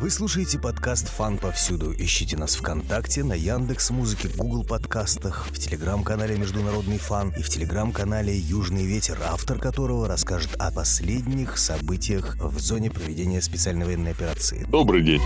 Вы слушаете подкаст «Фан повсюду». Ищите нас ВКонтакте, на Яндекс Музыке, Google подкастах, в телеграм-канале «Международный фан» и в телеграм-канале «Южный ветер», автор которого расскажет о последних событиях в зоне проведения специальной военной операции. Добрый день.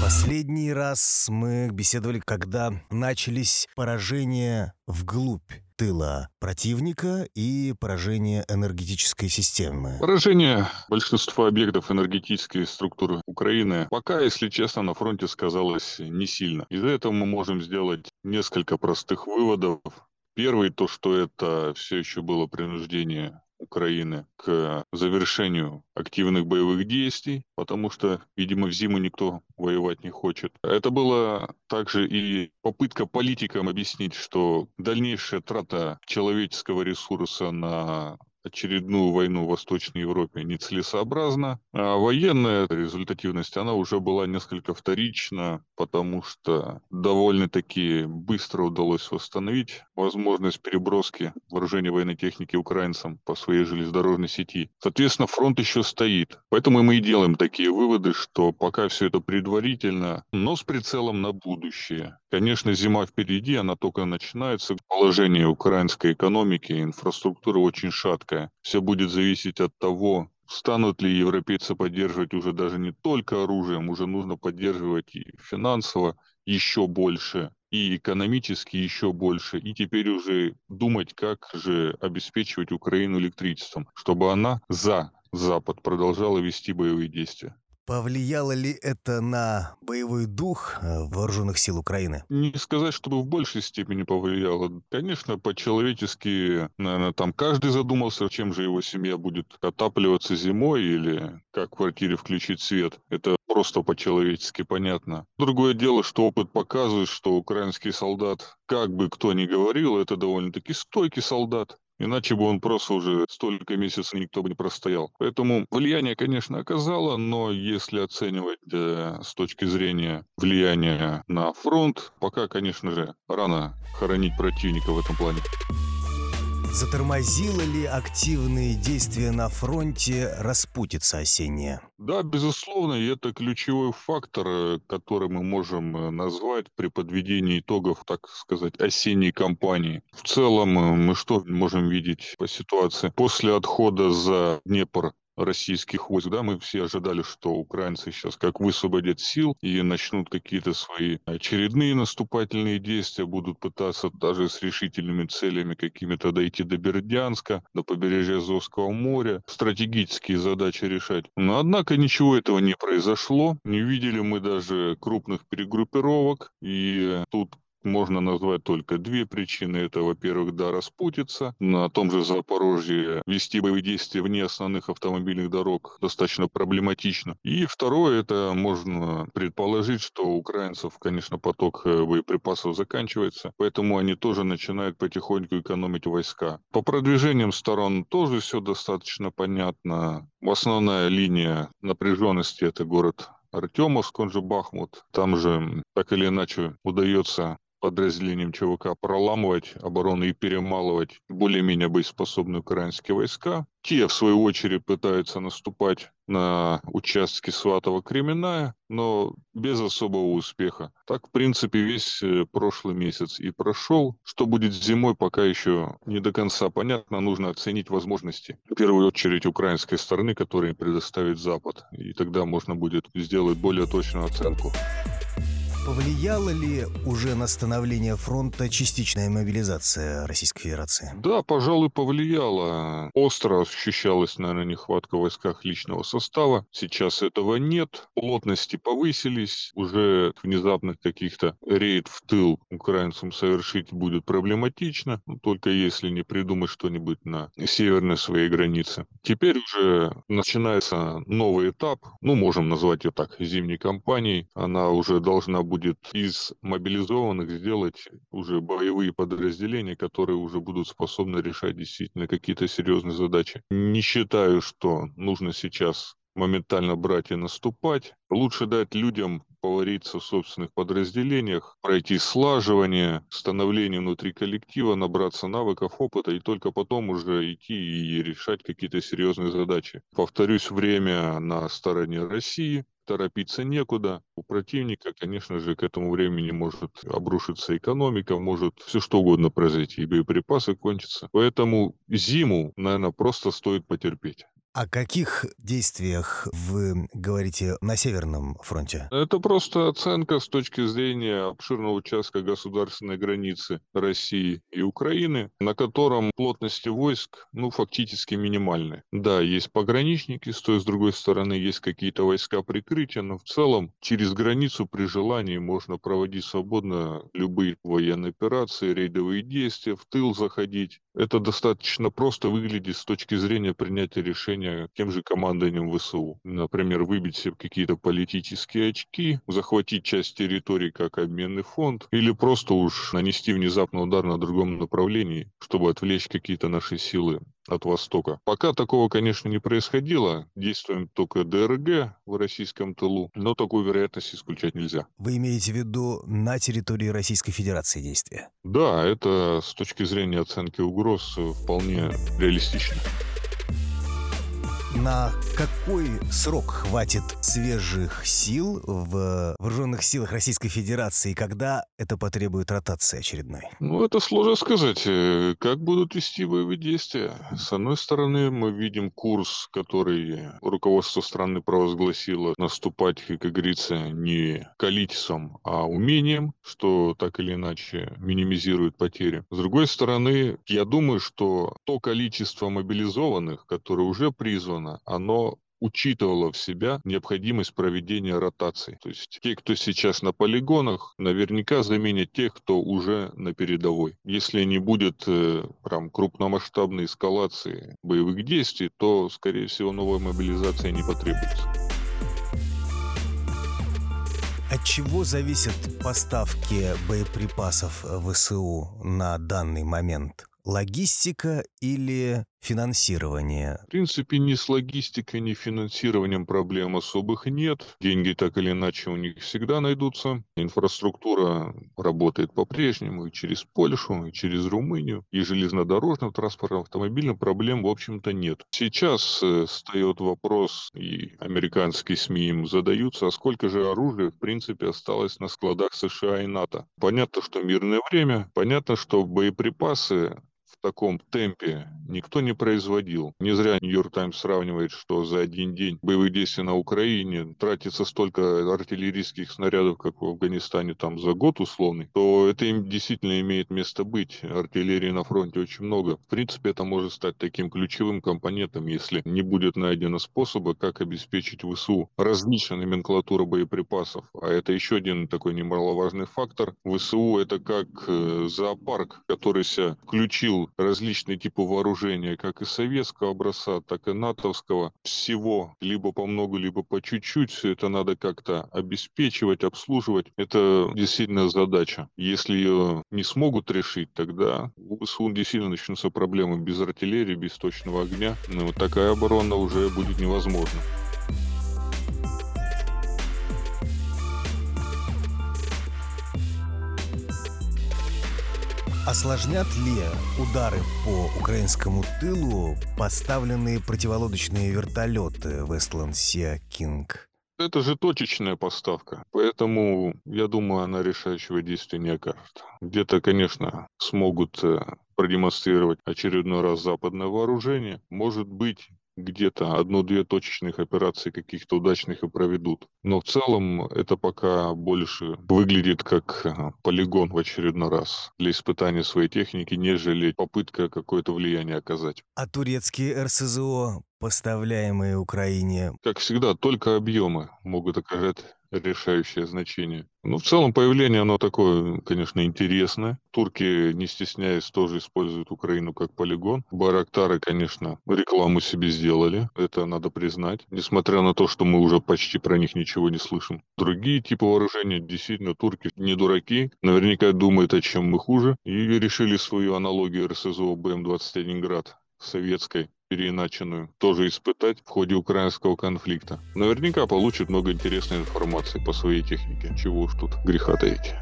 Последний раз мы беседовали, когда начались поражения вглубь тыла противника и поражение энергетической системы. Поражение большинства объектов энергетической структуры Украины пока, если честно, на фронте сказалось не сильно. Из-за этого мы можем сделать несколько простых выводов. Первый то, что это все еще было принуждение Украины к завершению активных боевых действий, потому что, видимо, в зиму никто воевать не хочет. Это была также и попытка политикам объяснить, что дальнейшая трата человеческого ресурса на очередную войну в Восточной Европе нецелесообразно. А военная результативность, она уже была несколько вторична, потому что довольно-таки быстро удалось восстановить возможность переброски вооружения военной техники украинцам по своей железнодорожной сети. Соответственно, фронт еще стоит. Поэтому мы и делаем такие выводы, что пока все это предварительно, но с прицелом на будущее. Конечно, зима впереди, она только начинается. Положение украинской экономики, инфраструктуры очень шаткое. Все будет зависеть от того, станут ли европейцы поддерживать уже даже не только оружием, уже нужно поддерживать и финансово еще больше, и экономически еще больше, и теперь уже думать, как же обеспечивать Украину электричеством, чтобы она за Запад продолжала вести боевые действия. Повлияло ли это на боевой дух э, вооруженных сил Украины? Не сказать, чтобы в большей степени повлияло. Конечно, по-человечески, наверное, там каждый задумался, чем же его семья будет отапливаться зимой или как в квартире включить свет. Это просто по-человечески понятно. Другое дело, что опыт показывает, что украинский солдат, как бы кто ни говорил, это довольно-таки стойкий солдат. Иначе бы он просто уже столько месяцев никто бы не простоял. Поэтому влияние, конечно, оказало, но если оценивать э, с точки зрения влияния на фронт, пока, конечно же, рано хоронить противника в этом плане. Затормозило ли активные действия на фронте распутица осенняя? Да, безусловно, и это ключевой фактор, э, который мы можем э, назвать при подведении итогов, так сказать, осенней кампании. В целом, э, мы что можем видеть по ситуации? После отхода за Днепр российских войск. Да, мы все ожидали, что украинцы сейчас как высвободят сил и начнут какие-то свои очередные наступательные действия, будут пытаться даже с решительными целями какими-то дойти до Бердянска, до побережья Азовского моря, стратегические задачи решать. Но однако ничего этого не произошло. Не видели мы даже крупных перегруппировок. И тут можно назвать только две причины. Это, во-первых, да, распутиться. На том же Запорожье вести боевые действия вне основных автомобильных дорог достаточно проблематично. И второе, это можно предположить, что у украинцев, конечно, поток э, боеприпасов заканчивается, поэтому они тоже начинают потихоньку экономить войска. По продвижениям сторон тоже все достаточно понятно. Основная линия напряженности – это город Артемовск, он же Бахмут. Там же так или иначе удается подразделением ЧВК проламывать оборону и перемалывать более-менее боеспособные украинские войска. Те, в свою очередь, пытаются наступать на участки Сватова-Кременная, но без особого успеха. Так, в принципе, весь э, прошлый месяц и прошел. Что будет зимой, пока еще не до конца понятно. Нужно оценить возможности, в первую очередь, украинской стороны, которые предоставит Запад. И тогда можно будет сделать более точную оценку. Повлияла ли уже на становление фронта частичная мобилизация Российской Федерации? Да, пожалуй, повлияла. Остро ощущалась, наверное, нехватка в войсках личного состава. Сейчас этого нет. Плотности повысились. Уже внезапных каких-то рейд в тыл украинцам совершить будет проблематично. Ну, только если не придумать что-нибудь на северной своей границе. Теперь уже начинается новый этап. Ну, можем назвать ее так, зимней кампанией. Она уже должна будет из мобилизованных сделать уже боевые подразделения, которые уже будут способны решать действительно какие-то серьезные задачи. Не считаю, что нужно сейчас моментально брать и наступать. Лучше дать людям повариться в собственных подразделениях, пройти слаживание, становление внутри коллектива, набраться навыков, опыта и только потом уже идти и решать какие-то серьезные задачи. Повторюсь, время на стороне России, торопиться некуда. У противника, конечно же, к этому времени может обрушиться экономика, может все что угодно произойти, и боеприпасы кончатся. Поэтому зиму, наверное, просто стоит потерпеть. О каких действиях вы говорите на Северном фронте? Это просто оценка с точки зрения обширного участка государственной границы России и Украины, на котором плотности войск, ну, фактически минимальны. Да, есть пограничники, с той и с другой стороны есть какие-то войска прикрытия, но в целом через границу при желании можно проводить свободно любые военные операции, рейдовые действия, в тыл заходить. Это достаточно просто выглядит с точки зрения принятия решения тем же командованием ВСУ. Например, выбить себе какие-то политические очки, захватить часть территории как обменный фонд, или просто уж нанести внезапный удар на другом направлении, чтобы отвлечь какие-то наши силы от Востока. Пока такого, конечно, не происходило. Действуем только ДРГ в российском тылу, но такую вероятность исключать нельзя. Вы имеете в виду на территории Российской Федерации действия? Да, это с точки зрения оценки угроз вполне реалистично. На какой срок хватит свежих сил в вооруженных силах Российской Федерации, когда это потребует ротации очередной? Ну, это сложно сказать. Э, как будут вести боевые действия? С одной стороны, мы видим курс, который руководство страны провозгласило наступать, как говорится, не количеством, а умением, что так или иначе минимизирует потери. С другой стороны, я думаю, что то количество мобилизованных, которые уже призваны, оно учитывало в себя необходимость проведения ротации. То есть те, кто сейчас на полигонах, наверняка заменят тех, кто уже на передовой. Если не будет э, прям крупномасштабной эскалации боевых действий, то, скорее всего, новая мобилизация не потребуется. От чего зависят поставки боеприпасов ВСУ на данный момент? Логистика или финансирование? В принципе, ни с логистикой, ни финансированием проблем особых нет. Деньги так или иначе у них всегда найдутся. Инфраструктура работает по-прежнему и через Польшу, и через Румынию. И железнодорожным транспортом, автомобильным проблем, в общем-то, нет. Сейчас э, встает вопрос, и американские СМИ им задаются, а сколько же оружия, в принципе, осталось на складах США и НАТО. Понятно, что мирное время, понятно, что боеприпасы таком темпе никто не производил. Не зря Нью-Йорк Таймс сравнивает, что за один день боевых действий на Украине тратится столько артиллерийских снарядов, как в Афганистане там за год условный, то это им действительно имеет место быть. Артиллерии на фронте очень много. В принципе, это может стать таким ключевым компонентом, если не будет найдено способа, как обеспечить ВСУ различная номенклатура боеприпасов. А это еще один такой немаловажный фактор. ВСУ это как э, зоопарк, который себя включил различные типы вооружения, как и советского образца, так и натовского. Всего либо по много, либо по чуть-чуть. Все это надо как-то обеспечивать, обслуживать. Это действительно задача. Если ее не смогут решить, тогда у ВСУ действительно начнутся проблемы без артиллерии, без точного огня. Но такая оборона уже будет невозможна. Осложнят ли удары по украинскому тылу поставленные противолодочные вертолеты Westland Sea King? Это же точечная поставка, поэтому, я думаю, она решающего действия не окажет. Где-то, конечно, смогут э, продемонстрировать очередной раз западное вооружение. Может быть, где-то одну-две точечных операции каких-то удачных и проведут. Но в целом это пока больше выглядит как полигон в очередной раз для испытания своей техники, нежели попытка какое-то влияние оказать. А турецкие РСЗО, поставляемые Украине? Как всегда, только объемы могут оказать решающее значение. Ну, в целом, появление, оно такое, конечно, интересное. Турки, не стесняясь, тоже используют Украину как полигон. Барактары, конечно, рекламу себе сделали, это надо признать. Несмотря на то, что мы уже почти про них ничего не слышим. Другие типы вооружения, действительно, турки не дураки, наверняка думают, о чем мы хуже, и решили свою аналогию РСЗО БМ-21 «Град» советской переиначенную, тоже испытать в ходе украинского конфликта. Наверняка получит много интересной информации по своей технике. Чего уж тут греха таить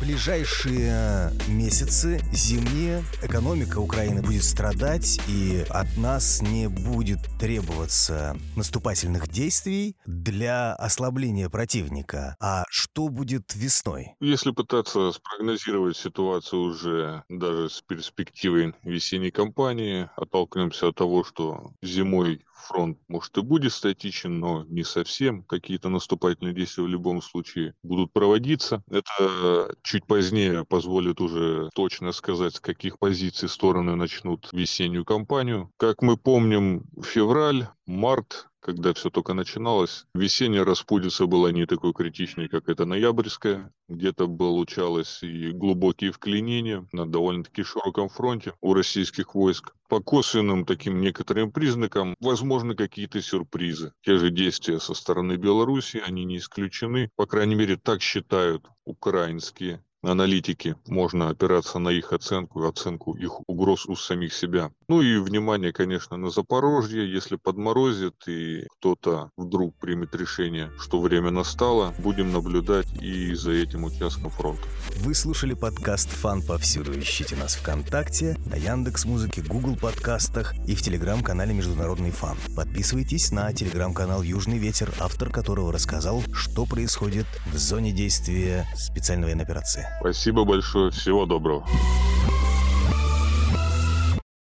ближайшие месяцы зимние экономика Украины будет страдать, и от нас не будет требоваться наступательных действий для ослабления противника. А что будет весной? Если пытаться спрогнозировать ситуацию уже даже с перспективой весенней кампании, оттолкнемся от того, что зимой фронт, может, и будет статичен, но не совсем. Какие-то наступательные действия в любом случае будут проводиться. Это чуть позднее позволит уже точно сказать, с каких позиций стороны начнут весеннюю кампанию. Как мы помним, февраль, март когда все только начиналось. Весенняя распутица была не такой критичной, как это ноябрьская. Где-то получалось и глубокие вклинения на довольно-таки широком фронте у российских войск. По косвенным таким некоторым признакам возможны какие-то сюрпризы. Те же действия со стороны Беларуси, они не исключены. По крайней мере, так считают украинские аналитики, можно опираться на их оценку, оценку их угроз у самих себя. Ну и внимание, конечно, на Запорожье. Если подморозит и кто-то вдруг примет решение, что время настало, будем наблюдать и за этим участком фронта. Вы слушали подкаст «Фан повсюду». Ищите нас ВКонтакте, на Яндекс Музыке, Google подкастах и в телеграм-канале «Международный фан». Подписывайтесь на телеграм-канал «Южный ветер», автор которого рассказал, что происходит в зоне действия специальной военной операции. Спасибо большое. Всего доброго.